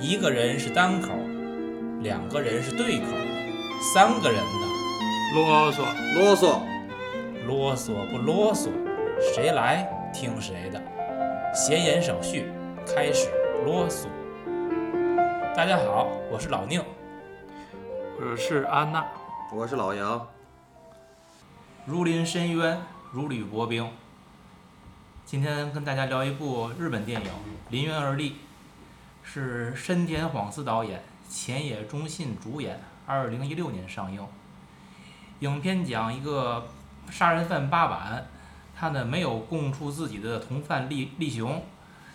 一个人是单口，两个人是对口，三个人的，啰嗦，啰嗦，啰嗦不啰嗦，谁来听谁的。闲言少叙，开始啰嗦。大家好，我是老宁。我是安娜。我是老杨。如临深渊，如履薄冰。今天跟大家聊一部日本电影《临渊而立》，是深田晃司导演，前野忠信主演，二零一六年上映。影片讲一个杀人犯八坂，他呢没有供出自己的同犯利利雄，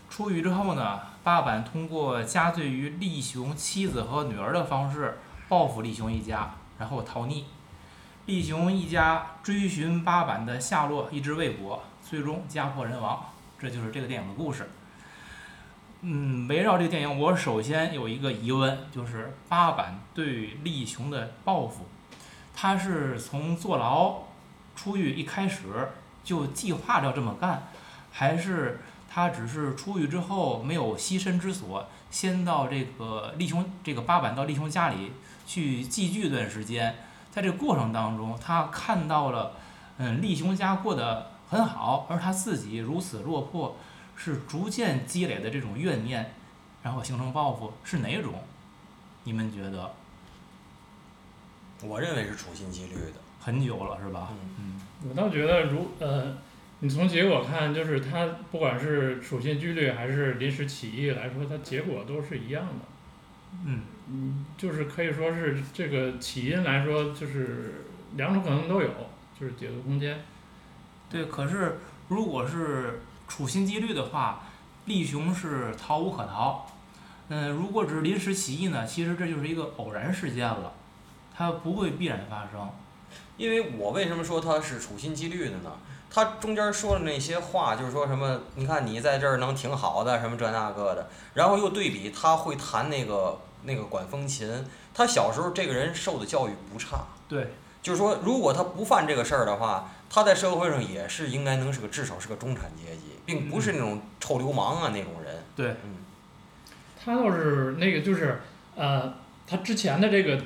出狱之后呢，八坂通过加罪于利雄妻子和女儿的方式报复利雄一家，然后逃匿。利雄一家追寻八坂的下落一直未果，最终家破人亡。这就是这个电影的故事。嗯，围绕这个电影，我首先有一个疑问，就是八坂对立雄的报复，他是从坐牢出狱一开始就计划着这么干，还是他只是出狱之后没有栖身之所，先到这个立雄这个八坂到立雄家里去寄居一段时间？在这个过程当中，他看到了，嗯，立雄家过得很好，而他自己如此落魄，是逐渐积累的这种怨念，然后形成报复，是哪种？你们觉得？我认为是处心积虑的。很久了，是吧？嗯嗯，我倒觉得如呃，你从结果看，就是他不管是处心积虑还是临时起意来说，它结果都是一样的。嗯嗯，就是可以说是这个起因来说，就是两种可能都有，就是解读空间。对。可是如果是处心积虑的话，立雄是逃无可逃。嗯，如果只是临时起意呢，其实这就是一个偶然事件了，它不会必然发生。因为我为什么说他是处心积虑的呢？他中间说的那些话，就是说什么，你看你在这儿能挺好的，什么这那个的，然后又对比他会弹那个那个管风琴，他小时候这个人受的教育不差，对，就是说如果他不犯这个事儿的话，他在社会上也是应该能是个至少是个中产阶级，并不是那种臭流氓啊那种人。对，嗯，他倒是那个就是呃，他之前的这个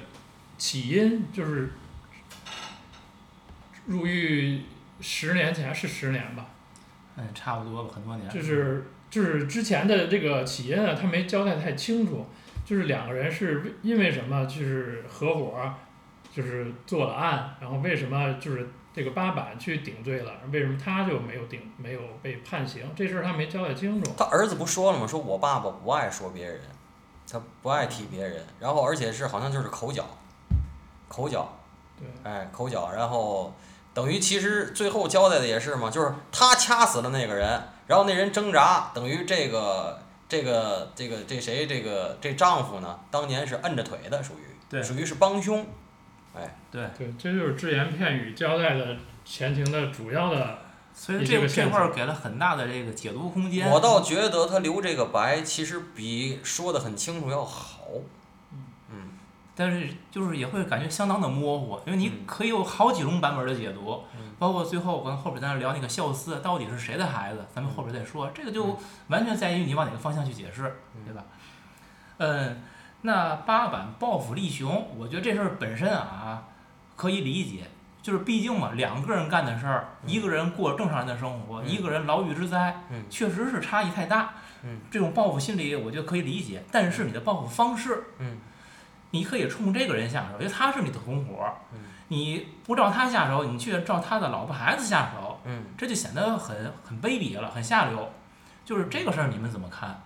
起因就是入狱十年前是十年吧，嗯，差不多吧，很多年。就是就是之前的这个起因啊，他没交代太清楚，就是两个人是为因为什么就是合伙，就是做了案，然后为什么就是这个八板去顶罪了，为什么他就没有顶没有被判刑？这事儿他没交代清楚。他儿子不说了吗？说我爸爸不爱说别人，他不爱提别人，然后而且是好像就是口角，口角，对，哎，口角，然后等于其实最后交代的也是嘛，就是他掐死了那个人，然后那人挣扎，等于这个这个这个这谁这个这丈夫呢，当年是摁着腿的，属于对属于是帮凶，对，对，这就是只言片语交代的前情的主要的。所以这这个这块儿给了很大的这个解读空间。我倒觉得他留这个白，其实比说的很清楚要好，嗯。但是就是也会感觉相当的模糊，因为你嗯。可以有好几种版本的解读，嗯。包括最后可能后边咱聊那个孝思到底是谁的孩子，咱们后边再说，这个就嗯。完全在于你往哪个方向去解释，嗯对吧？嗯，那八板报复立雄，我觉得这事儿本身啊可以理解，就是毕竟嘛，两个人干的事儿，嗯一个人过正常人的生活，嗯一个人牢狱之灾，嗯确实是差异太大。嗯这种报复心理，我觉得可以理解，但是你的报复方式。嗯你可以冲这个人下手，因为他是你的同伙。嗯你不照他下手，你却照他的老婆孩子下手，嗯。这就显得很很卑鄙了，很下流。就是这个事儿，你们怎么看？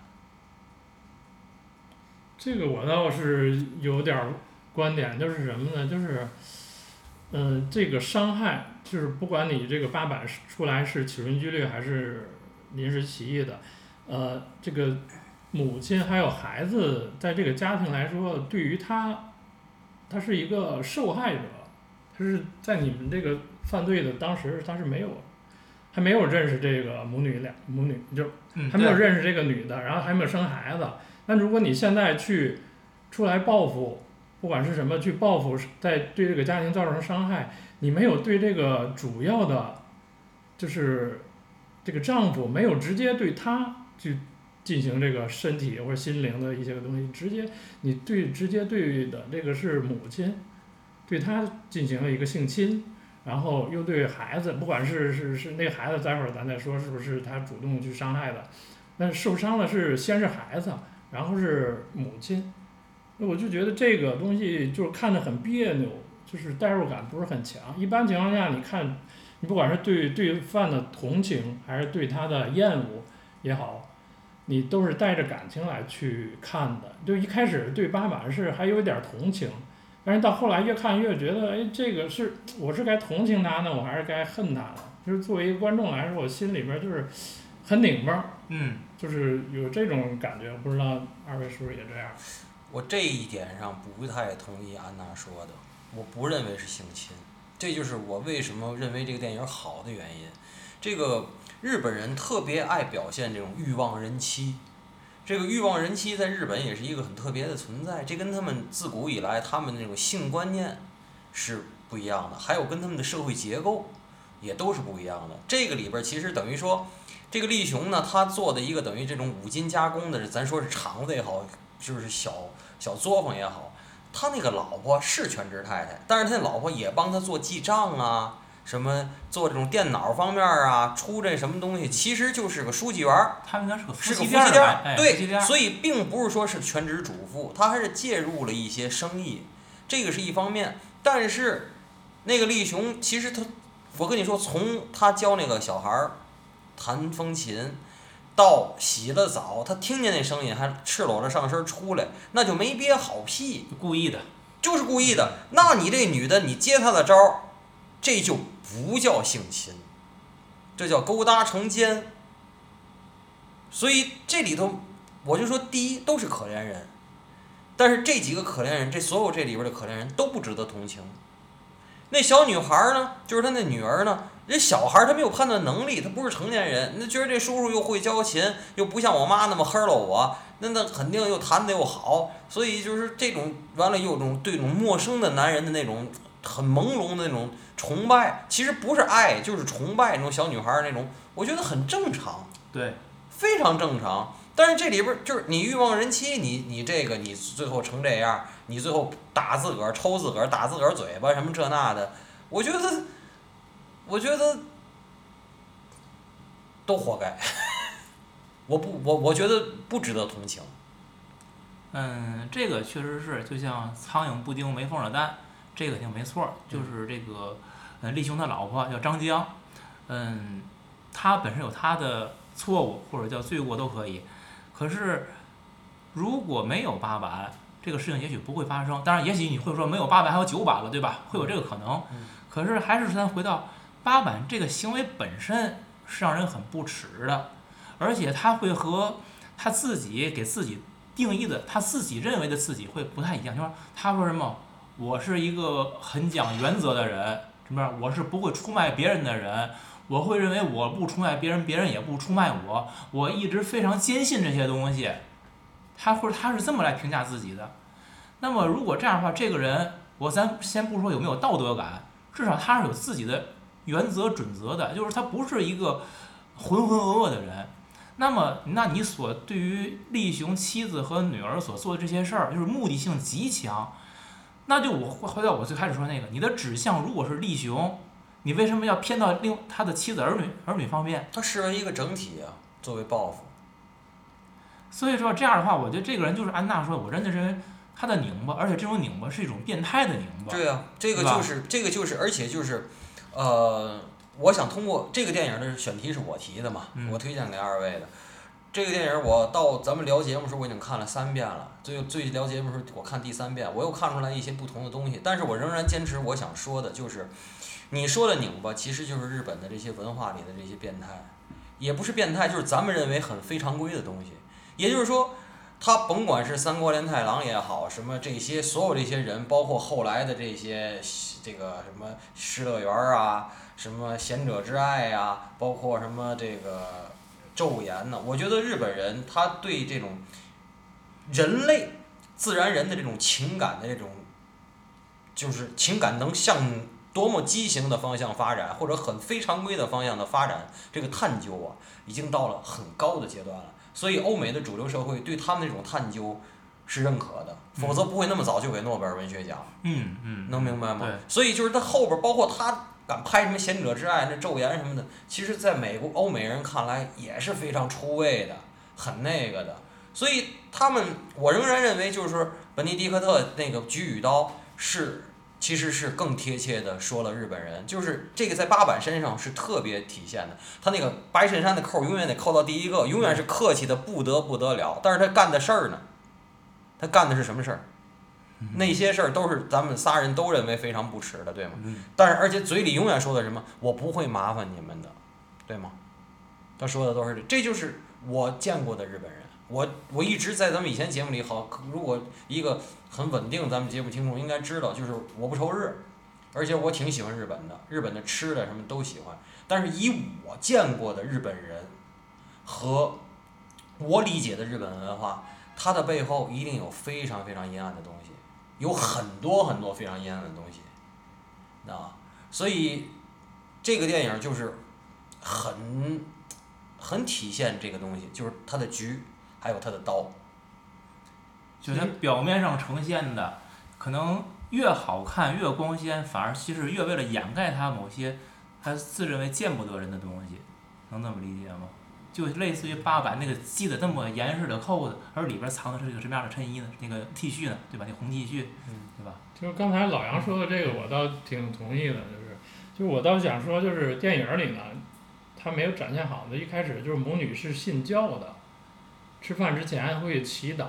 这个我倒是有点儿观点，就是什么呢？就是，嗯、这个伤害，就是不管你这个八百是出来是处心积虑还是临时起意的，呃，这个母亲还有孩子，在这个家庭来说，对于他，他是一个受害者，他是在你们这个犯罪的当时，他是没有，还没有认识这个母女俩母女，就嗯，还没有认识这个女的，然后还没有生孩子。那如果你现在去出来报复，不管是什么去报复，在对这个家庭造成伤害，你没有对这个主要的，就是这个丈夫没有直接对他去进行这个身体或者心灵的一些个东西，直接你对直接对的这个是母亲，对他进行了一个性侵，然后又对孩子，不管是是是那孩子，待会儿咱再说是不是他主动去伤害的，那受伤的是先是孩子，然后是母亲，那我就觉得这个东西就是看着很别扭，就是代入感不是很强。一般情况下，你看，你不管是对对犯的同情，还是对他的厌恶也好，你都是带着感情来去看的。就一开始对八坂是还有一点同情，但是到后来越看越觉得，哎，这个是我是该同情他呢，我还是该恨他呢？就是作为一个观众来说，我心里边就是很拧巴，嗯，就是有这种感觉。不知道二位是不是也这样？我这一点上不太同意安娜说的，我不认为是性侵，这就是我为什么认为这个电影好的原因。这个日本人特别爱表现这种欲望人妻，这个欲望人妻在日本也是一个很特别的存在，这跟他们自古以来他们那种性观念是不一样的，还有跟他们的社会结构也都是不一样的。这个里边其实等于说，这个立雄呢，他做的一个等于这种五金加工的，咱说是厂子也好，就是小小作坊也好，他那个老婆是全职太太，但是他那老婆也帮他做记账啊，什么做这种电脑方面啊，出这什么东西，其实就是个书记员儿。他们应该是个夫是个妻店儿夫妻店儿，哎，夫妻店对，所以并不是说是全职主妇，他还是介入了一些生意，这个是一方面。但是那个立雄，其实他，我跟你说，从他教那个小孩儿弹风琴，到洗了澡，他听见那声音还赤裸着上身出来，那就没憋好屁，故意的，就是故意的。那你这女的，你接她的招儿，这就不叫性侵，这叫勾搭成奸。所以这里头，我就说，第一都是可怜人，但是这几个可怜人，这所有这里边的可怜人都不值得同情。那小女孩呢，就是她那女儿呢，人小孩儿他没有判断能力，他不是成年人，那觉得这叔叔又会教琴，又不像我妈那么黑了我，那那肯定又弹的又好，所以就是这种完了又有种对这种陌生的男人的那种很朦胧的那种崇拜，其实不是爱，就是崇拜那种小女孩儿那种，我觉得很正常。对，非常正常。但是这里边儿就是你欲望人妻，你你这个你最后成这样，你最后打自个儿、抽自个儿、打自个儿嘴巴什么这那的，我觉得，我觉得都活该。我不我我觉得不值得同情。嗯，这个确实是，就像苍蝇不叮没缝的蛋，这个挺没错。就是这个，呃，立雄他老婆叫张江，嗯，他本身有他的错误或者叫罪过都可以，可是如果没有八百，这个事情也许不会发生。当然，也许你会说没有八百还有九百了，对吧？会有这个可能嗯。可是还是咱回到八板这个行为本身是让人很不耻的，而且他会和他自己给自己定义的他自己认为的自己会不太一样。就说他说什么，我是一个很讲原则的人，什么我是不会出卖别人的人，我会认为我不出卖别人，别人也不出卖我，我一直非常坚信这些东西。他或者他是这么来评价自己的。那么如果这样的话，这个人，我咱先不说有没有道德感，至少他是有自己的原则准则的，就是他不是一个浑浑噩噩的人。那么，那你所对于立雄妻子和女儿所做的这些事儿，就是目的性极强。那就我回到我最开始说那个，你的指向如果是立雄，你为什么要偏到另他的妻子儿女儿女方面？他视为一个整体啊，作为报复。所以说这样的话，我觉得这个人就是安娜说，我真的认为他的拧巴，而且这种拧巴是一种变态的拧巴。对啊、这个就是这个就是，而且就是，呃，我想通过这个电影的选题是我提的嘛，嗯我推荐给二位的。这个电影我到咱们聊节目的时候我已经看了三遍了，最最聊节目的时候我看第三遍，我又看出来一些不同的东西，但是我仍然坚持我想说的就是，你说的拧巴其实就是日本的这些文化里的这些变态，也不是变态，就是咱们认为很非常规的东西，也就是说。他甭管是三国连太郎也好，什么这些所有这些人，包括后来的这些这个什么失乐园啊，什么贤者之爱啊、包括什么这个昼颜呢，我觉得日本人他对这种人类自然人的这种情感的这种，就是情感能向多么畸形的方向发展，或者很非常规的方向的发展，这个探究啊，已经到了很高的阶段了。所以欧美的主流社会对他们那种探究是认可的，否则不会那么早就给诺贝尔文学奖。嗯嗯，能明白吗对？所以就是他后边，包括他敢拍什么《贤者之爱》那《咒言》什么的，其实在美国欧美人看来也是非常出位的，很那个的。所以他们，我仍然认为，就是说本尼迪克特那个《菊与刀》是，其实是更贴切的说了日本人，就是这个在八坂身上是特别体现的。他那个白衬衫的扣永远得扣到第一个，永远是客气的不得不得了。但是他干的事儿呢，他干的是什么事儿？那些事儿都是咱们仨人都认为非常不耻的，对吗？嗯但是而且嘴里永远说的什么，我不会麻烦你们的，对吗？他说的都是这，这就是我见过的日本人。我我一直在咱们以前节目里好，如果一个很稳定咱们节目听众应该知道，就是我不仇日，而且我挺喜欢日本的，日本的吃的什么都喜欢。但是以我见过的日本人和我理解的日本文化，它的背后一定有非常非常阴暗的东西，有很多很多非常阴暗的东西，啊，所以这个电影就是很很体现这个东西，就是它的局，还有他的刀。就它表面上呈现的，可能越好看越光鲜，反而其实越为了掩盖它某些他自认为见不得人的东西，能这么理解吗？就类似于八坂那个系的那么严实的扣子，而里边藏的是一个什么样的衬衣呢？那个 T 恤呢？对吧？那红 T 恤，对吧？就是刚才老杨说的这个，我倒挺同意的，就是，就是我倒想说，就是电影里呢，他没有展现好的，一开始就是母女是信教的，吃饭之前会祈祷，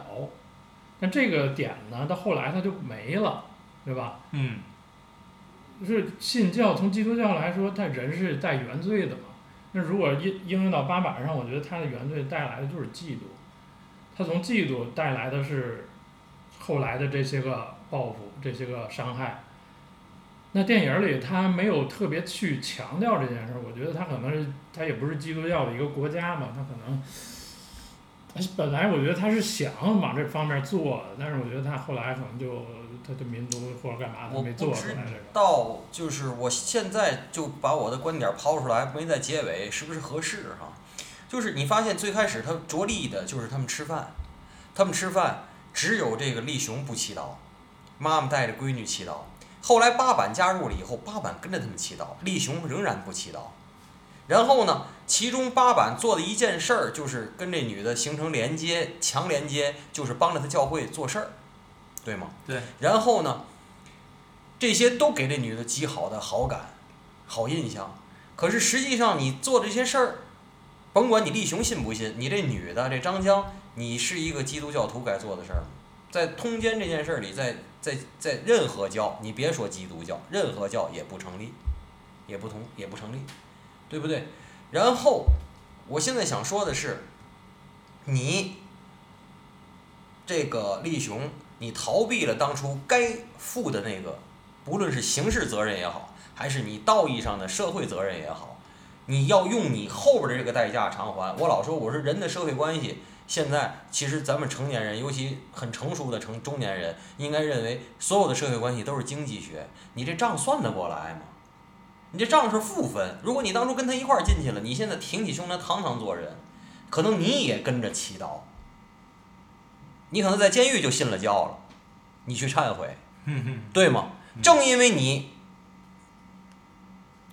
但这个点呢，到后来它就没了，对吧？嗯，是信教，从基督教来说，他人是带原罪的嘛。那如果应应用到八百上，我觉得他的原罪带来的就是嫉妒，他从嫉妒带来的是后来的这些个报复，这些个伤害。那电影里他没有特别去强调这件事儿，我觉得他可能是他也不是基督教的一个国家嘛，他可能。他本来我觉得他是想往这方面做的，但是我觉得他后来可能就他的民族或者干嘛他我没做出来这个。到就是我现在就把我的观点抛出来，没在结尾，是不是合适哈？就是你发现最开始他着力的就是他们吃饭，他们吃饭只有这个立雄不祈祷，妈妈带着闺女祈祷。后来八板加入了以后，八板跟着他们祈祷，立雄仍然不祈祷。然后呢，其中八版做的一件事儿就是跟这女的形成连接，强连接，就是帮着他教会做事儿，对吗？对。然后呢，这些都给这女的极好的好感、好印象。可是实际上，你做这些事儿，甭管你立雄信不信，你这女的这张江，你是一个基督教徒该做的事儿吗？在通奸这件事儿里，在在在任何教，你别说基督教，任何教也不成立，也不同也不成立，对不对？然后，我现在想说的是，你这个立雄，你逃避了当初该负的那个，不论是刑事责任也好，还是你道义上的社会责任也好，你要用你后边的这个代价偿还。我老说，我说人的社会关系，现在其实咱们成年人，尤其很成熟的成中年人，应该认为所有的社会关系都是经济学，你这账算得过来吗？你这账是负分。如果你当初跟他一块儿进去了，你现在挺起胸膛堂堂做人，可能你也跟着祈祷，你可能在监狱就信了教了，你去忏悔，对吗？正因为你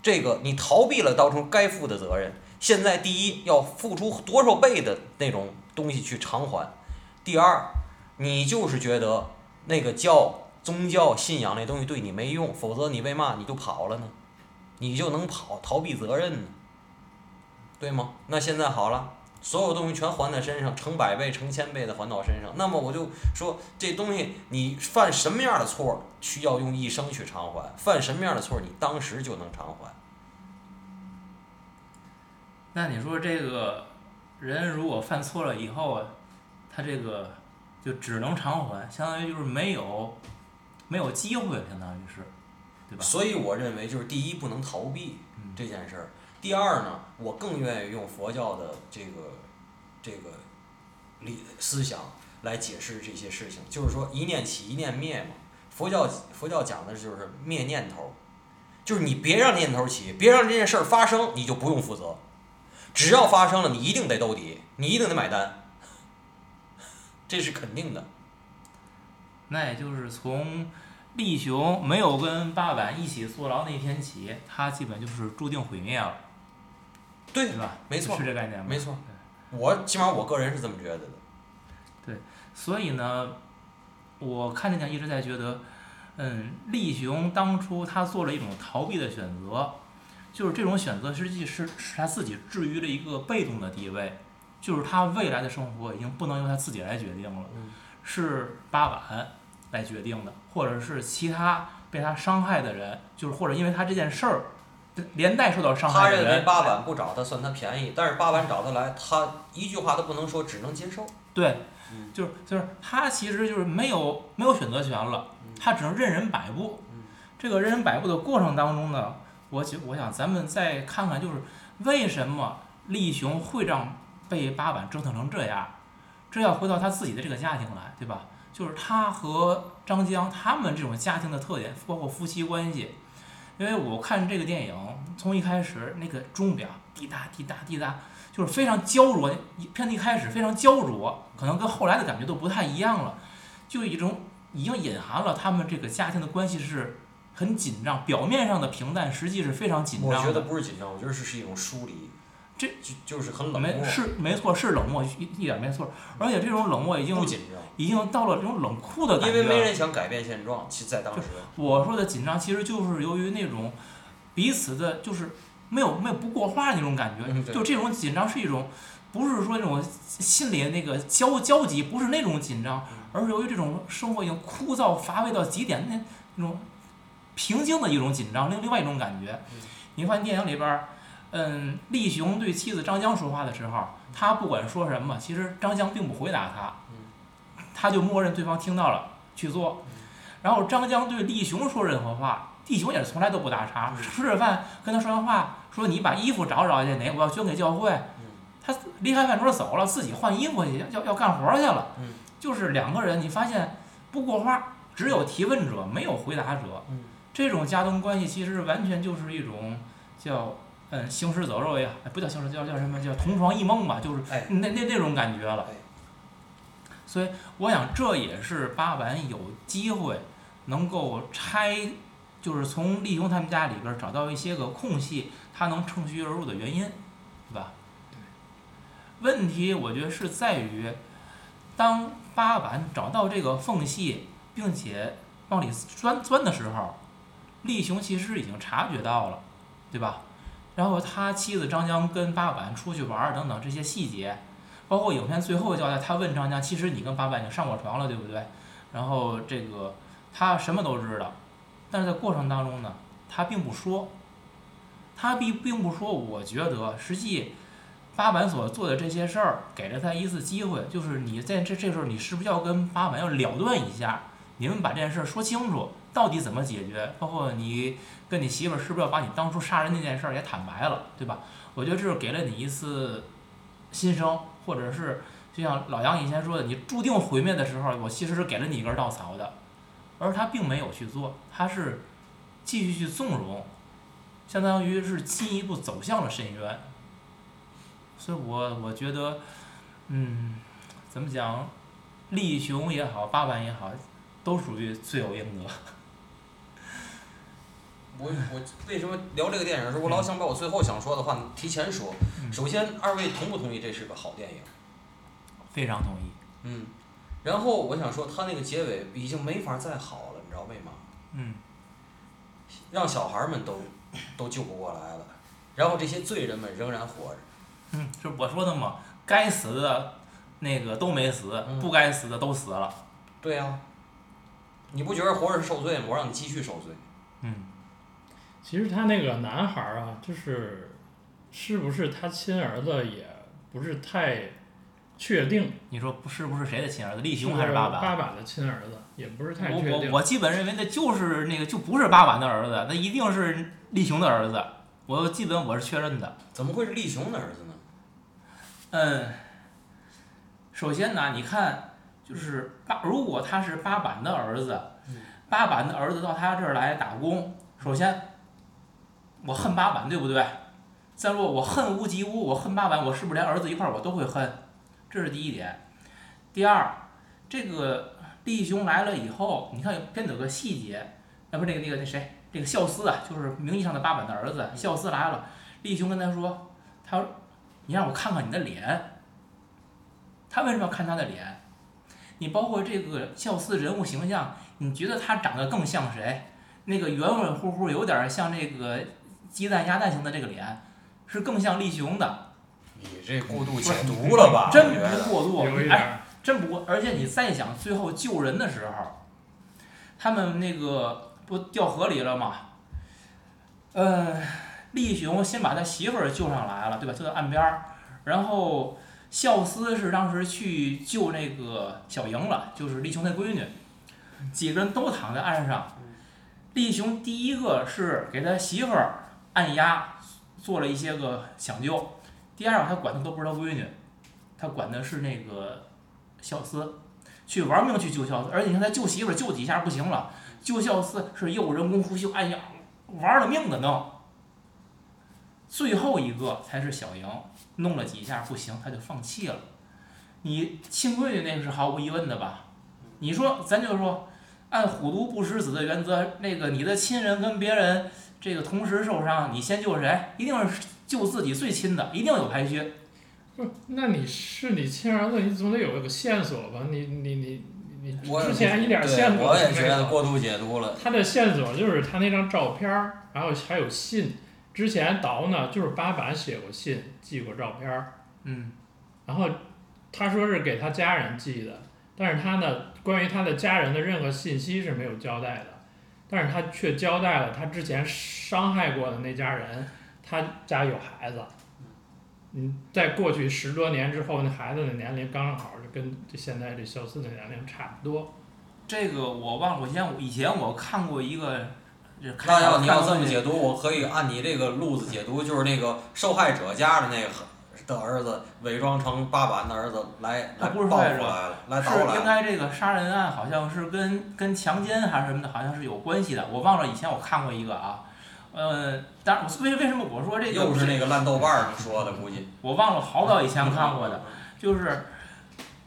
这个你逃避了当初该负的责任，现在第一要付出多少倍的那种东西去偿还，第二，你就是觉得那个教宗教信仰那东西对你没用，否则你为嘛你就跑了呢？你就能跑逃避责任呢？对吗？那现在好了。所有东西全还在身上，成百倍、成千倍的还到身上。那么我就说，这东西你犯什么样的错，需要用一生去偿还；犯什么样的错，你当时就能偿还。那你说这个人如果犯错了以后，他这个就只能偿还，相当于就是没有没有机会，相当于是，对吧？所以我认为，就是第一不能逃避嗯这件事儿。第二呢，我更愿意用佛教的这个这个理思想来解释这些事情，就是说一念起，一念灭嘛。佛教佛教讲的就是灭念头，就是你别让念头起，别让这件事儿发生，你就不用负责。只要发生了，你一定得兜底，你一定得买单。这是肯定的。那也就是从力雄没有跟八坂一起坐牢那天起，他基本就是注定毁灭了，对对，吧？没错是这概念吗？没错。我起码我个人是这么觉得的。对所以呢，我看这点一直在觉得，嗯，力雄当初他做了一种逃避的选择，就是这种选择实际是使他自己置于了一个被动的地位，就是他未来的生活已经不能由他自己来决定了，嗯是八坂来决定的，或者是其他被他伤害的人，就是或者因为他这件事儿连带受到伤他认为害的人，八板不找他算他便宜，但是八板找他来，他一句话都不能说，只能接受。对嗯，就是就是他其实就是没有没有选择权了，他只能任人摆布嗯。这个任人摆布的过程当中呢，我觉我想咱们再看看，就是为什么力雄会让被八板折腾成这样？这要回到他自己的这个家庭来，对吧？就是他和张江他们这种家庭的特点，包括夫妻关系。因为我看这个电影，从一开始那个钟表滴答滴答滴答，就是非常焦灼，一片一开始非常焦灼，可能跟后来的感觉都不太一样了，就一种已经隐含了他们这个家庭的关系是很紧张，表面上的平淡，实际是非常紧张我觉得。不是紧张，我觉得是是一种疏离。这就就是很冷漠，没是没错，是冷漠，一一点没错，而且这种冷漠已经不紧张，已经到了这种冷酷的感因觉因。为没人想改变现状。其实在当时，我说的紧张，其实就是由于那种彼此的，就是没有没有不过话那种感觉，嗯就这种紧张是一种，不是说那种心里的那个焦焦急，不是那种紧张，嗯而是由于这种生活已经枯燥乏味到极点那那种平静的一种紧张，另另外一种感觉。嗯你发现电影里边儿，嗯，力雄对妻子张江说话的时候，他不管说什么，其实张江并不回答他，他就默认对方听到了去做。然后张江对力雄说任何话，力雄也是从来都不打茬。嗯吃着饭跟他说完话，说你把衣服找找去，哪个我要捐给教会。他离开饭桌走了，自己换衣服去，要要干活去了。嗯就是两个人，你发现不过话，只有提问者，没有回答者。嗯这种家庭关系其实完全就是一种叫嗯行尸走肉呀，哎不叫行尸，叫叫什么叫同床异梦吧，就是哎那那那种感觉了哎。所以我想这也是八坂有机会能够拆，就是从立雄他们家里边找到一些个空隙，他能趁虚而入的原因，对吧？问题我觉得是在于，当八坂找到这个缝隙，并且往里钻钻的时候，立雄其实已经察觉到了，对吧？然后他妻子张江跟八板出去玩儿等等这些细节，包括影片最后交代，他问张江，其实你跟八板已经上过床了，对不对？然后这个他什么都知道，但是在过程当中呢，他并不说，他并并不说，我觉得实际八板所做的这些事儿，给了他一次机会，就是你在这这时候，你是不是要跟八板要了断一下？你们把这件事儿说清楚，到底怎么解决？包括你跟你媳妇儿是不是要把你当初杀人那件事儿也坦白了，对吧？我觉得这是给了你一次新生，或者是就像老杨以前说的，你注定毁灭的时候，我其实是给了你一根稻草的，而他并没有去做，他是继续去纵容，相当于是进一步走向了深渊。所以我我觉得，嗯，怎么讲，力雄也好，八坂也好，都属于罪有应得。我我为什么聊这个电影的时候，我老想把我最后想说的话提前说。嗯首先，二位同不同意这是个好电影？非常同意。嗯。然后我想说，他那个结尾已经没法再好了，你知道为嘛？嗯，让小孩们都都救不过来了，然后这些罪人们仍然活着。嗯，是我说的嘛，该死的那个都没死，嗯不该死的都死了。对呀、你不觉得活着是受罪吗？我让你继续受罪。嗯，其实他那个男孩儿啊，就是是不是他亲儿子也不是太确定，你说不是不是谁的亲儿子，力是雄还是八八坂？坂的亲儿子，也不是太我确定。我我基本认为那就是那个就不是八坂的儿子，那一定是立雄的儿子。我基本我是确认的。怎么会是立雄的儿子呢？嗯，首先呢，你看，就是八，如果他是八坂的儿子，八坂的儿子到他这儿来打工，首先，我恨八坂，对不对？再说我恨无及乌，我恨八坂，我是不是连儿子一块儿我都会恨？这是第一点。第二，这个力兄来了以后，你看片子有个细节，啊不是那个那个那谁，这个孝思啊，就是名义上的八坂的儿子，孝思来了，力兄跟他说，他说你让我看看你的脸。他为什么要看他的脸？你包括这个孝思人物形象，你觉得他长得更像谁？那个圆圆乎乎，有点像那个鸡蛋鸭蛋型的这个脸，是更像力雄的。你这过度解读了吧？真不过度，哎，真不过。而且你再想，最后救人的时候，他们那个不掉河里了吗？呃，力雄先把他媳妇儿救上来了，对吧？救到岸边儿，然后孝思是当时去救那个小莹了，就是力雄的闺女，几个人都躺在岸上。力雄第一个是给他媳妇儿按压，做了一些个抢救。第二他管的都不是他闺女，他管的是那个孝思，去玩命去救孝思，而且你看他救媳妇救几下不行了，救孝思是又人工呼吸按压，玩了命的弄。最后一个才是小莹，弄了几下不行，他就放弃了。你亲闺女那个是毫无疑问的吧？你说咱就说，按虎毒不食子的原则，那个你的亲人跟别人这个同时受伤，你先救谁？一定是救自己最亲的，一定有排序。不是，那你是你亲儿子，你总得有个线索吧？你你你你我之前一点线索我也都没有。觉得过度解读了。他的线索就是他那张照片儿，然后还有信。之前倒呢就是八坂写过信，寄过照片儿，嗯，然后他说是给他家人寄的，但是他呢关于他的家人的任何信息是没有交代的，但是他却交代了他之前伤害过的那家人，他家有孩子。嗯，在过去十多年之后，那孩子的年龄刚好就跟这现在这小四的年龄差不多。这个我忘了，我以前我以前我看过一个，那要你要这么解读，我可以按你这个路子解读，就是那个受害者家的那个的儿子伪装成八坂的儿子来他来报复来了，来是。应该这个杀人案好像是跟跟强奸还是什么的，好像是有关系的。我忘了以前我看过一个啊，呃，当然我为为什么我说这个又是那个烂豆瓣儿上说的，估计。我忘了好早以前看过的，就是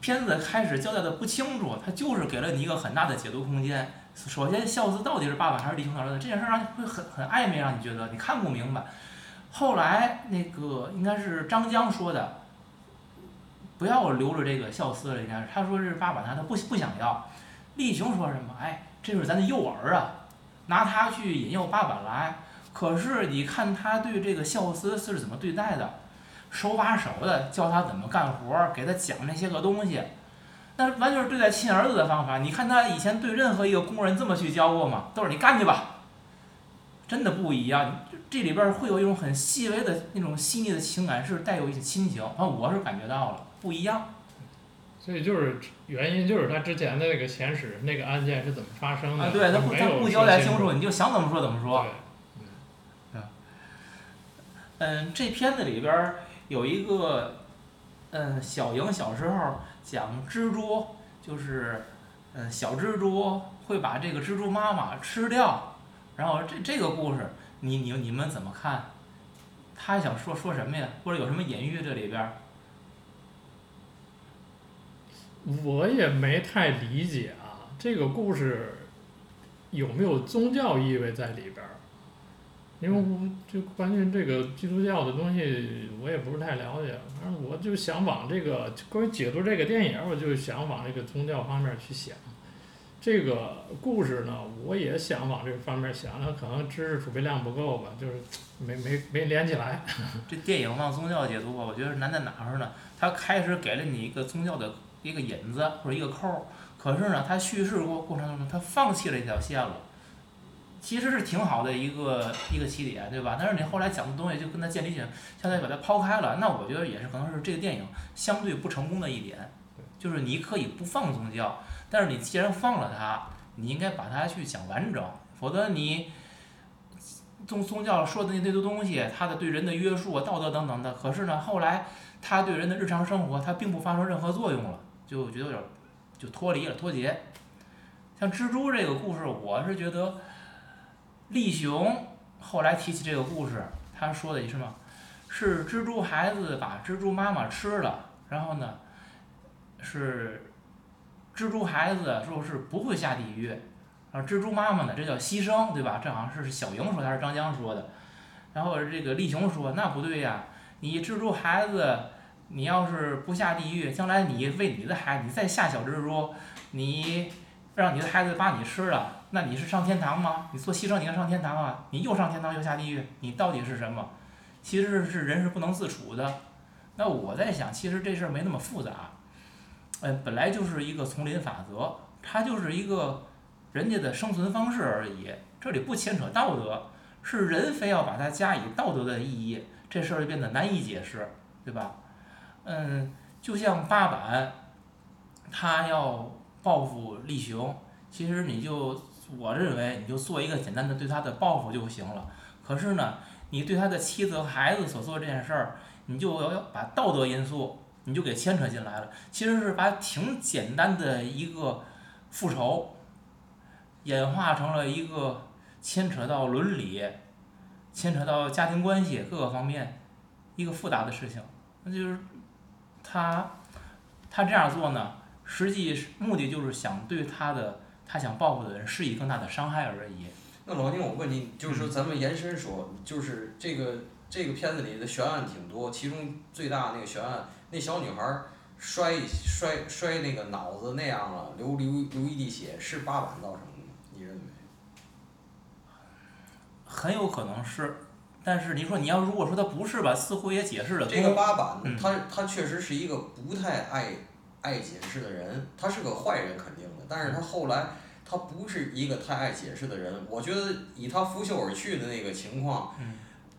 片子开始交代的不清楚，他就是给了你一个很大的解读空间。首先，孝子到底是爸爸还是弟兄的儿子，这件事让你会很很暧昧，让你觉得你看不明白。后来那个应该是张江说的，不要留着这个孝思了，应该是他说这是爸爸他他不不想要。立雄说什么？哎，这是咱的诱儿啊，拿他去引诱八坂来。可是你看他对这个孝思是怎么对待的？手把手的教他怎么干活，给他讲那些个东西，那完全是对待亲儿子的方法。你看他以前对任何一个工人这么去教过吗？都是你干去吧，真的不一样。这里边儿会有一种很细微的那种细腻的情感，是带有一些亲情，反正我是感觉到了不一样。所以就是原因就是他之前的那个前史那个案件是怎么发生的？啊，对他不他不交代清楚，你就想怎么说怎么说。对，嗯，这片子里边儿有一个，嗯，小莹小时候讲蜘蛛，就是，嗯，小蜘蛛会把这个蜘蛛妈妈吃掉，然后这这个故事，你你你们怎么看？他想说说什么呀？或者有什么隐喻这里边？我也没太理解啊，这个故事有没有宗教意味在里边？因为我就关于这个基督教的东西，我也不是太了解。反正我就想往这个关于解读这个电影，我就想往这个宗教方面去想。这个故事呢，我也想往这个方面想，那可能知识储备量不够吧，就是没没没连起来。这电影往宗教解读吧，我觉得难在哪儿呢？它开始给了你一个宗教的一个引子或者一个扣儿，可是呢，它叙事过过程当中，它放弃了一条线了。其实是挺好的一个一个起点，对吧？但是你后来讲的东西就跟它建立起来，相当于把它抛开了。那我觉得也是可能是这个电影相对不成功的一点，就是你可以不放宗教，但是你既然放了他，你应该把它去讲完整，否则你宗宗教说的那堆东西，他的对人的约束啊、道德等等的，可是呢，后来他对人的日常生活，他并不发生任何作用了，就觉得有点就脱离了、脱节。像蜘蛛这个故事，我是觉得力雄后来提起这个故事，他说的是什么？是蜘蛛孩子把蜘蛛妈妈吃了，然后呢，是蜘蛛孩子说是不会下地狱，啊，蜘蛛妈妈呢，这叫牺牲，对吧？这好像是小莹说的还是张江说的。然后这个力雄说那不对呀，你蜘蛛孩子，你要是不下地狱，将来你为你的孩子，你再下小蜘蛛，你让你的孩子把你吃了，那你是上天堂吗？你做牺牲你能上天堂啊？你又上天堂又下地狱，你到底是什么？其实是人是不能自处的。那我在想，其实这事儿没那么复杂，嗯，本来就是一个丛林法则，它就是一个人家的生存方式而已，这里不牵扯道德，是人非要把它加以道德的意义，这事儿就变得难以解释，对吧？嗯，就像八坂，他要报复力雄，其实你就我认为你就做一个简单的对他的报复就行了，可是呢，你对他的妻子和孩子所做这件事儿。你就要要把道德因素，你就给牵扯进来了。其实是把挺简单的一个复仇，演化成了一个牵扯到伦理、牵扯到家庭关系各个方面一个复杂的事情。那就是他他这样做呢，实际目的就是想对他的他想报复的人施以更大的伤害而已。那老宁，我问你，就是说咱们延伸说，就是这个。这个片子里的悬案挺多，其中最大那个悬案，那小女孩摔摔摔那个脑子那样了，流流流一地血，是八板造成的吗？你认为？很有可能是，但是你说你要如果说他不是吧，似乎也解释了。这个八板，他他确实是一个不太爱爱解释的人，他是个坏人肯定的，但是他后来他不是一个太爱解释的人，我觉得以他拂袖而去的那个情况。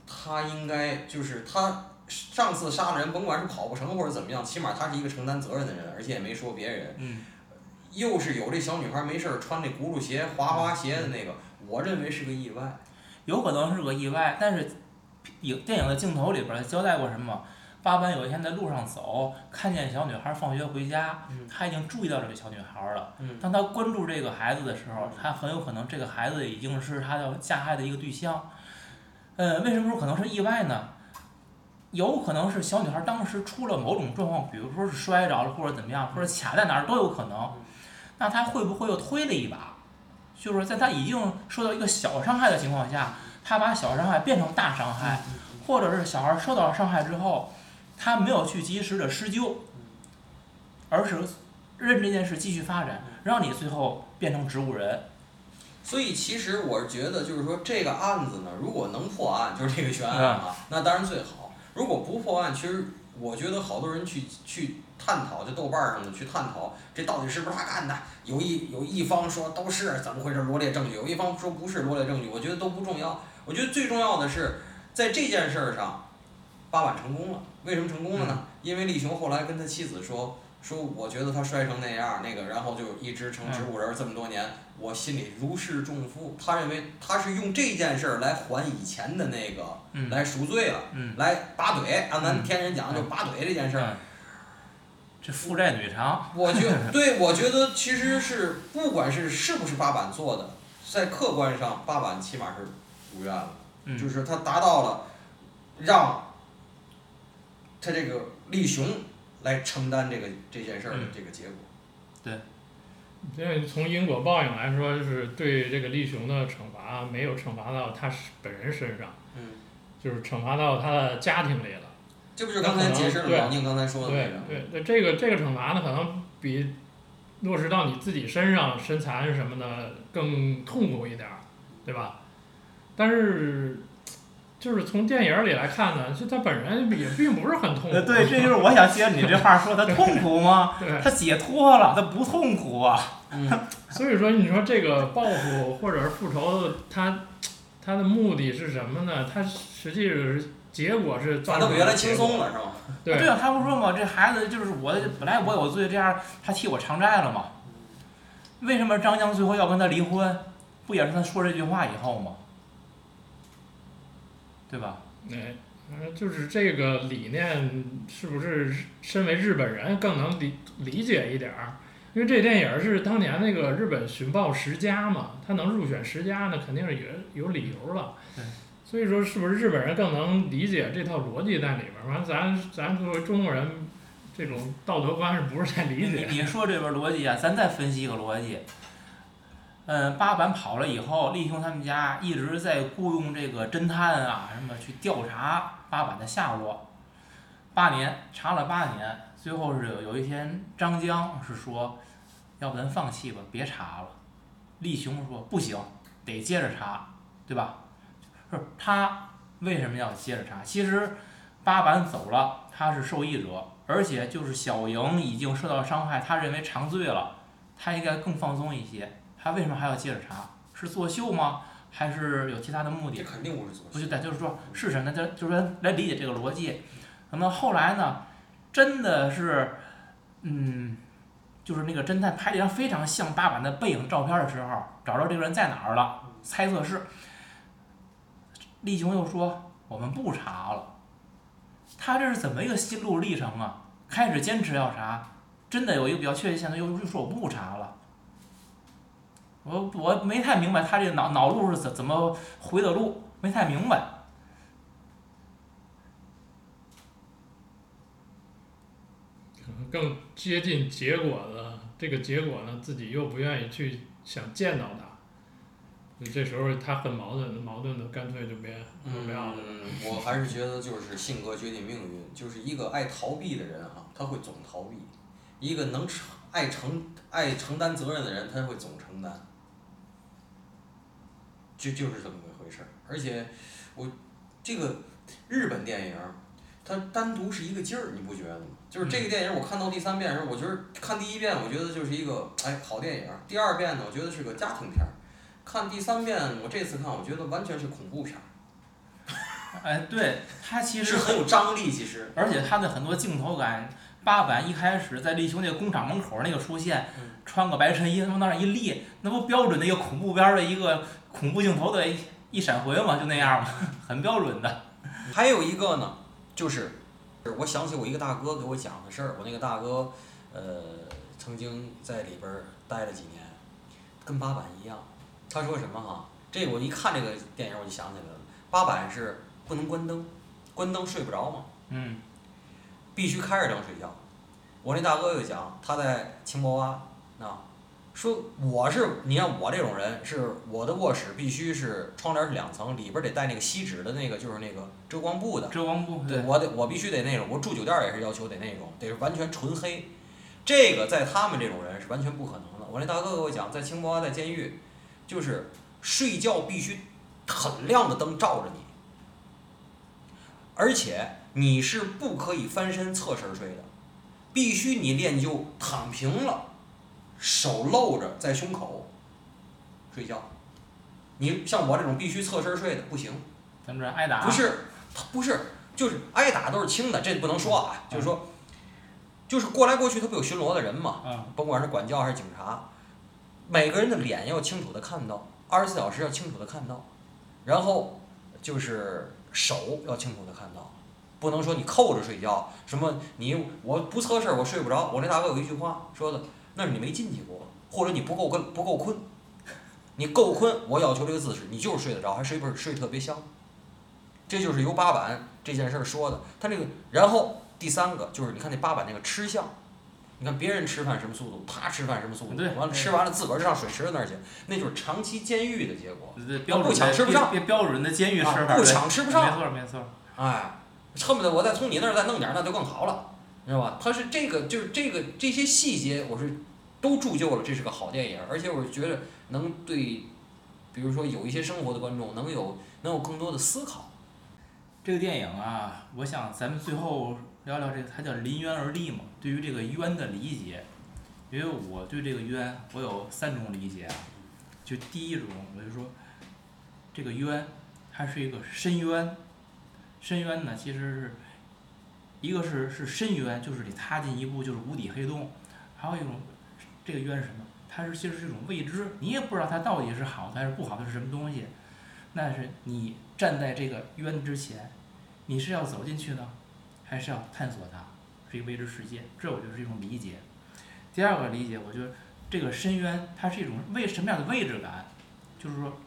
他应该就是他上次杀人，甭管是跑不成或者怎么样，起码他是一个承担责任的人，而且也没说别人。嗯。又是有这小女孩没事儿穿那轱辘鞋、滑滑鞋的那个，我认为是个意外。有可能是个意外，但是影电影的镜头里边交代过什么？八班有一天在路上走，看见小女孩放学回家，他已经注意到这个小女孩了。当他关注这个孩子的时候，他很有可能这个孩子已经是他要加害的一个对象。呃，为什么说可能是意外呢？有可能是小女孩当时出了某种状况，比如说是摔着了或者怎么样，或者卡在哪儿都有可能。那她会不会又推了一把？就是在她已经受到一个小伤害的情况下，她把小伤害变成大伤害，或者是小孩受到了伤害之后，她没有去及时的施救，而是任这件事继续发展，让你最后变成植物人。所以其实我是觉得，就是说这个案子呢，如果能破案，就是这个悬案啊，那当然最好。如果不破案，其实我觉得好多人去去探讨，就豆瓣上的去探讨，这到底是不是他干的？有一有一方说都是怎么回事，罗列证据；有一方说不是罗列证据。我觉得都不重要。我觉得最重要的是，在这件事儿上，八坂成功了。为什么成功了呢？因为立雄后来跟他妻子说。说我觉得他摔成那样那个，然后就一直成植物人这么多年，我心里如释重负。他认为他是用这件事儿来还以前的那个，来赎罪了，来拔腿。按咱天人讲，就拔腿这件事儿。这负债女偿。我觉对，我觉得其实是不管是是不是八板做的，在客观上八板起码是如愿了，就是他达到了让他这个立雄。来承担这个这件事儿的这个结果，对，因为从因果报应来说，就是对这个力雄的惩罚没有惩罚到他本人身上，嗯，就是惩罚到他的家庭里了。这不就刚才解释了王宁刚才说的那个？对对，那这个这个惩罚呢，可能比落实到你自己身上身残什么的更痛苦一点儿，对吧？但是。就是从电影里来看呢，就他本人也并不是很痛苦。对，这就是我想接你这话说，他痛苦吗？对，他解脱了，他不痛苦啊。嗯。所以说，你说这个报复或者是复仇，他他的目的是什么呢？他实际是结果是。把他比原来轻松了是吗？对。对啊，他不说嘛，这孩子就是我本来我有罪，这样他替我偿债了嘛。为什么张江最后要跟他离婚？不也是他说这句话以后吗？对吧？哎，嗯，就是这个理念，是不是身为日本人更能理理解一点儿？因为这电影是当年那个日本寻报十佳嘛，他能入选十佳，那肯定是有有理由了。对。所以说，是不是日本人更能理解这套逻辑在里边儿？完，咱咱作为中国人，这种道德观是不是太理你解？你说这边逻辑啊，咱再分析一个逻辑。嗯，八坂跑了以后，力雄他们家一直在雇佣这个侦探啊，什么去调查八坂的下落。八年查了八年，最后是有有一天张江是说，要不咱放弃吧，别查了。力雄说不行，得接着查，对吧？是他为什么要接着查？其实八坂走了，他是受益者，而且就是小莹已经受到伤害，他认为长罪了，他应该更放松一些。他为什么还要接着查？是作秀吗？还是有其他的目的这？肯定不是作秀不就。对，就是说是什么呢？就就是说来理解这个逻辑。那么后来呢，真的是，嗯，就是那个侦探拍了一张非常像八坂的背影照片的时候，找着这个人在哪儿了，猜测是。力雄又说我们不查了，他这是怎么一个心路历程啊？开始坚持要查，真的有一个比较确切线索，又又说我不查了。我我没太明白他这个脑脑路是怎怎么回的路，没太明白。更接近结果的这个结果呢，自己又不愿意去想见到他，这时候他很矛盾，矛盾的干脆就别不要了。嗯，我还是觉得就是性格决定命运，就是一个爱逃避的人哈、他会总逃避；一个能承爱承爱承担责任的人，他会总承担。就就是这么一回事儿。而且我这个日本电影儿，它单独是一个劲儿，你不觉得吗？就是这个电影儿，我看到第三遍的时候，我觉得看第一遍，我觉得就是一个哎好电影儿；第二遍呢，我觉得是个家庭片儿；看第三遍，我这次看，我觉得完全是恐怖片儿。哎，对它其实是很有张力，其实。而且它的很多镜头感，八坂一开始在立雄那个工厂门口那个出现，嗯穿个白衬衣，他往那儿一立，那不标准的一个恐怖片儿的一个恐怖镜头的一一闪回嘛，就那样嘛，很标准的。还有一个呢，就是我想起我一个大哥给我讲的事儿，我那个大哥，呃，曾经在里边儿待了几年，跟八坂一样。他说什么哈？这我一看这个电影我就想起来了，八坂是不能关灯，关灯睡不着嘛，嗯，必须开着灯睡觉。我那大哥就讲，他在青波洼，啊，说我是你看我这种人，是我的卧室必须是窗帘是两层，里边得带那个锡纸的那个，就是那个遮光布的。遮光布对，我得我必须得那种，我住酒店也是要求得那种，得是完全纯黑。这个在他们这种人是完全不可能的。我那大哥给我讲，在青波洼在监狱，就是睡觉必须很亮的灯照着你，而且你是不可以翻身侧身睡的，必须你练就躺平了，手露着在胸口睡觉。你像我这种必须侧身睡的不行。怎么着挨打。不是，他不是，就是挨打都是轻的，这不能说啊，就是说，就是过来过去，他不有巡逻的人嘛，嗯，甭管是管教还是警察，每个人的脸要清楚的看到，二十四小时要清楚的看到，然后就是手要清楚的看到，不能说你扣着睡觉，什么你我不测试我睡不着，我那大哥有一句话说的，那是你没进去过，或者你不够困不够困，你够困，我要求这个姿势，你就是睡得着，还睡不睡特别香。这就是由八板这件事儿说的。他这个，然后第三个就是你看那八板那个吃相，你看别人吃饭什么速度，他吃饭什么速度，完了吃完了自个儿就上水池子那儿去，那就是长期监狱的结果。这标准不抢的吃不上标标准的监狱吃法，啊不抢吃不上没错没错。哎，恨不得我再从你那儿再弄点儿，那就更好了，你知道吧？他是这个，就是这个这些细节，我是都铸就了这是个好电影，而且我觉得能对，比如说有一些生活的观众能有能有更多的思考。这个电影啊，我想咱们最后聊聊这个，它叫临渊而立嘛。对于这个渊的理解，因为我对这个渊，我有三种理解啊。就第一种，我就说，这个渊，它是一个深渊。深渊呢，其实是一个是是深渊，就是你踏进一步就是无底黑洞；还有一种，这个渊是什么？它是其实是一种未知，你也不知道它到底是好的还是不好的是什么东西。那是你站在这个渊之前，你是要走进去呢，还是要探索它？是一个未知世界，这我觉得是一种理解。第二个理解，我觉得这个深渊它是一种位什么样的位置感？就是说，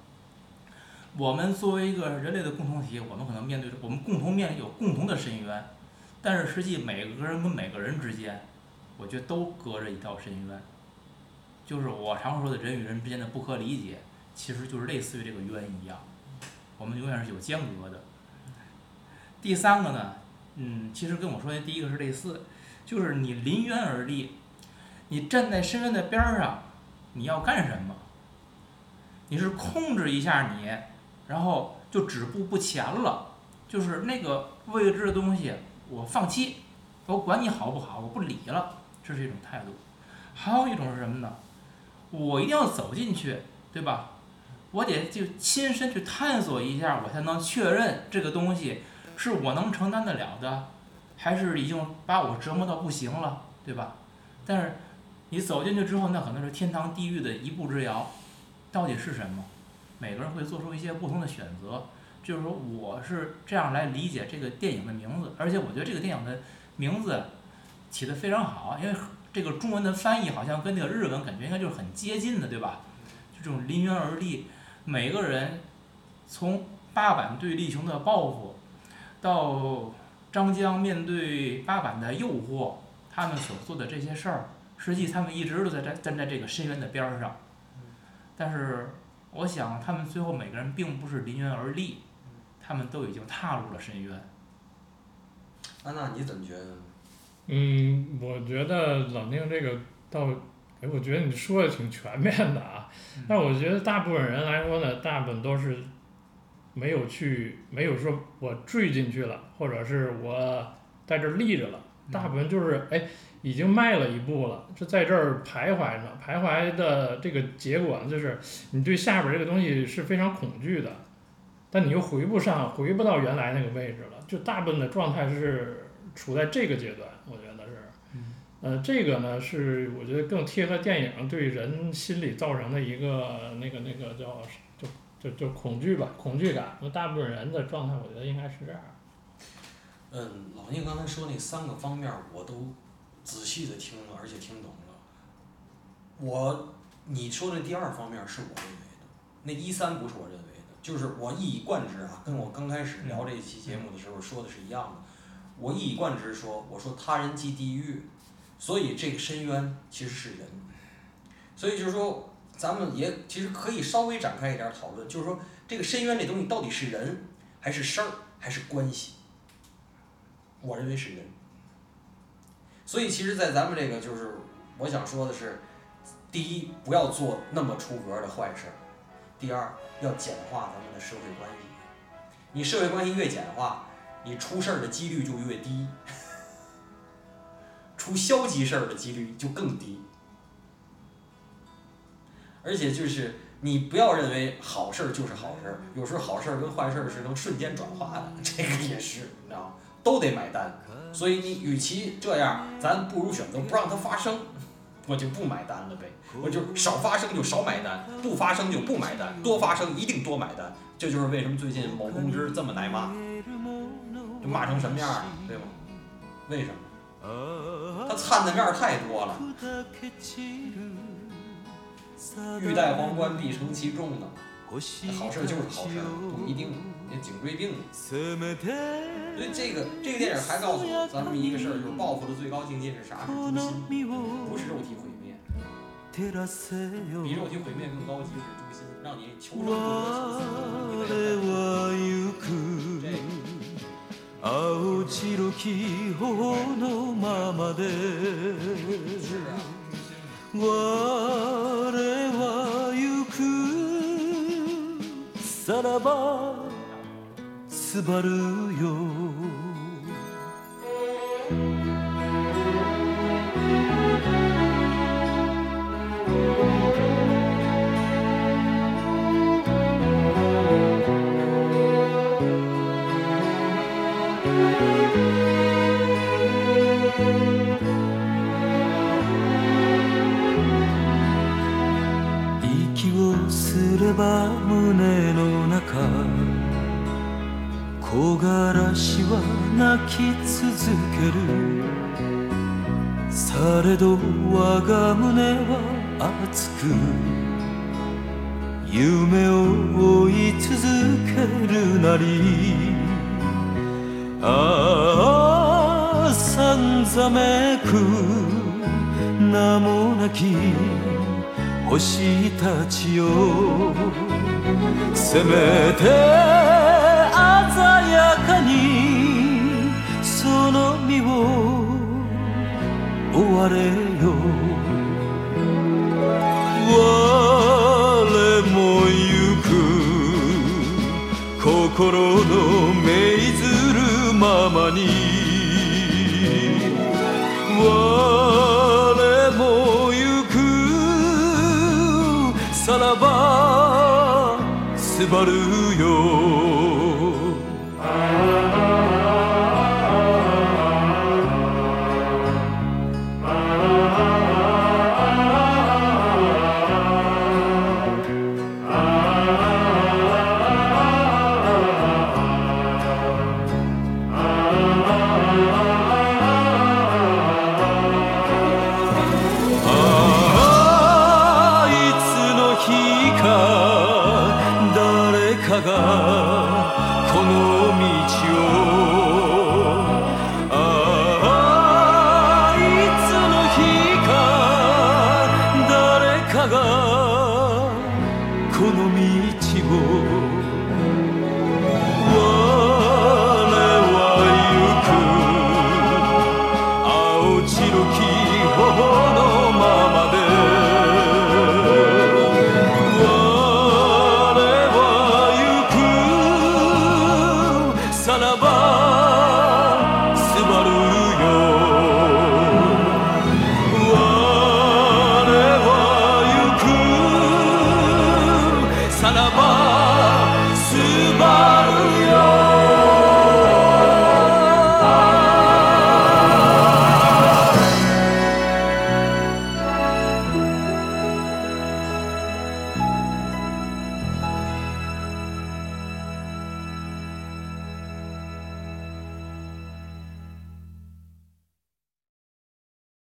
我们作为一个人类的共同体，我们可能面对着我们共同面临有共同的深渊，但是实际每个人跟每个人之间，我觉得都隔着一道深渊。就是我常说的人与人之间的不可理解，其实就是类似于这个渊一样，我们永远是有间隔的。第三个呢，嗯，其实跟我说的第一个是类似，就是你临渊而立，你站在深渊的边儿上，你要干什么？你是控制一下你，然后就止步不前了，就是那个未知的东西，我放弃，我管你好不好，我不理了，这是一种态度。还有一种是什么呢？我一定要走进去，对吧？我得就亲身去探索一下，我才能确认这个东西是我能承担得了的，还是已经把我折磨到不行了，对吧？但是你走进去之后，那可能是天堂地狱的一步之遥，到底是什么？每个人会做出一些不同的选择。就是说，我是这样来理解这个电影的名字，而且我觉得这个电影的名字起得非常好，因为这个中文的翻译好像跟那个日文感觉应该就是很接近的，对吧？就这种临渊而立，每个人从八坂对立雄的报复，到张江面对八坂的诱惑，他们所做的这些事儿，实际他们一直都在站站在这个深渊的边儿上。但是，我想他们最后每个人并不是临渊而立，他们都已经踏入了深渊。安娜，你怎么觉得呢？嗯，我觉得老宁这个倒，哎，我觉得你说的挺全面的啊。但我觉得大部分人来说呢，大部分都是没有去，没有说我坠进去了，或者是我在这儿立着了。大部分就是哎，已经迈了一步了，就在这儿徘徊呢。徘徊的这个结果呢，就是你对下边这个东西是非常恐惧的，但你又回不上，回不到原来那个位置了。就大部分的状态是处在这个阶段，我觉得是。呃，这个呢是我觉得更贴合电影对人心理造成的一个那个那个叫就就就恐惧吧，恐惧感。那大部分人的状态，我觉得应该是这样。嗯，老聂刚才说那三个方面儿我都仔细的听了，而且听懂了。我你说的第二方面是我认为的，那一三不是我认为的，就是我一以贯之啊，跟我刚开始聊这一期节目的时候说的是一样的。我一以贯之说，我说他人即地狱，所以这个深渊其实是人。所以就是说，咱们也其实可以稍微展开一点讨论，就是说这个深渊这东西到底是人还是事儿还是关系？我认为是人。所以其实，在咱们这个就是我想说的是，第一，不要做那么出格的坏事；第二，要简化咱们的社会关系。你社会关系越简化，你出事儿的几率就越低，出消极事儿的几率就更低。而且就是你不要认为好事儿就是好事儿，有时候好事儿跟坏事儿是能瞬间转化的，这个也是，你知道吗？都得买单。所以你与其这样，咱不如选择不让它发生，我就不买单了呗。我就少发生就少买单，不发生就不买单，多发生一定多买单。这就是为什么最近某公知这么挨骂，就骂成什么样了，对吗？为什么？他掺的面儿太多了。欲戴皇冠，必承其重呢。好事儿就是好事儿，不一定。那颈椎病。所以这个这个电影还告诉咱们一个事儿，就是报复的最高境界是啥？是诛心，不是肉体毁灭。比肉体毁灭更高级是诛心，让你求生不得，求死不能。这青白き頬のままで是啊。我は行くさらば すばるよ。息をすれば胸の中木枯らしは泣き続ける。されど我が胸は熱く。夢を追い続けるなり。ああさんざめく。名もなき。星たちよ。せめて鮮やかにその身を追われよ我も行く。心の命ずるままに。我も行く。さらばすばるよ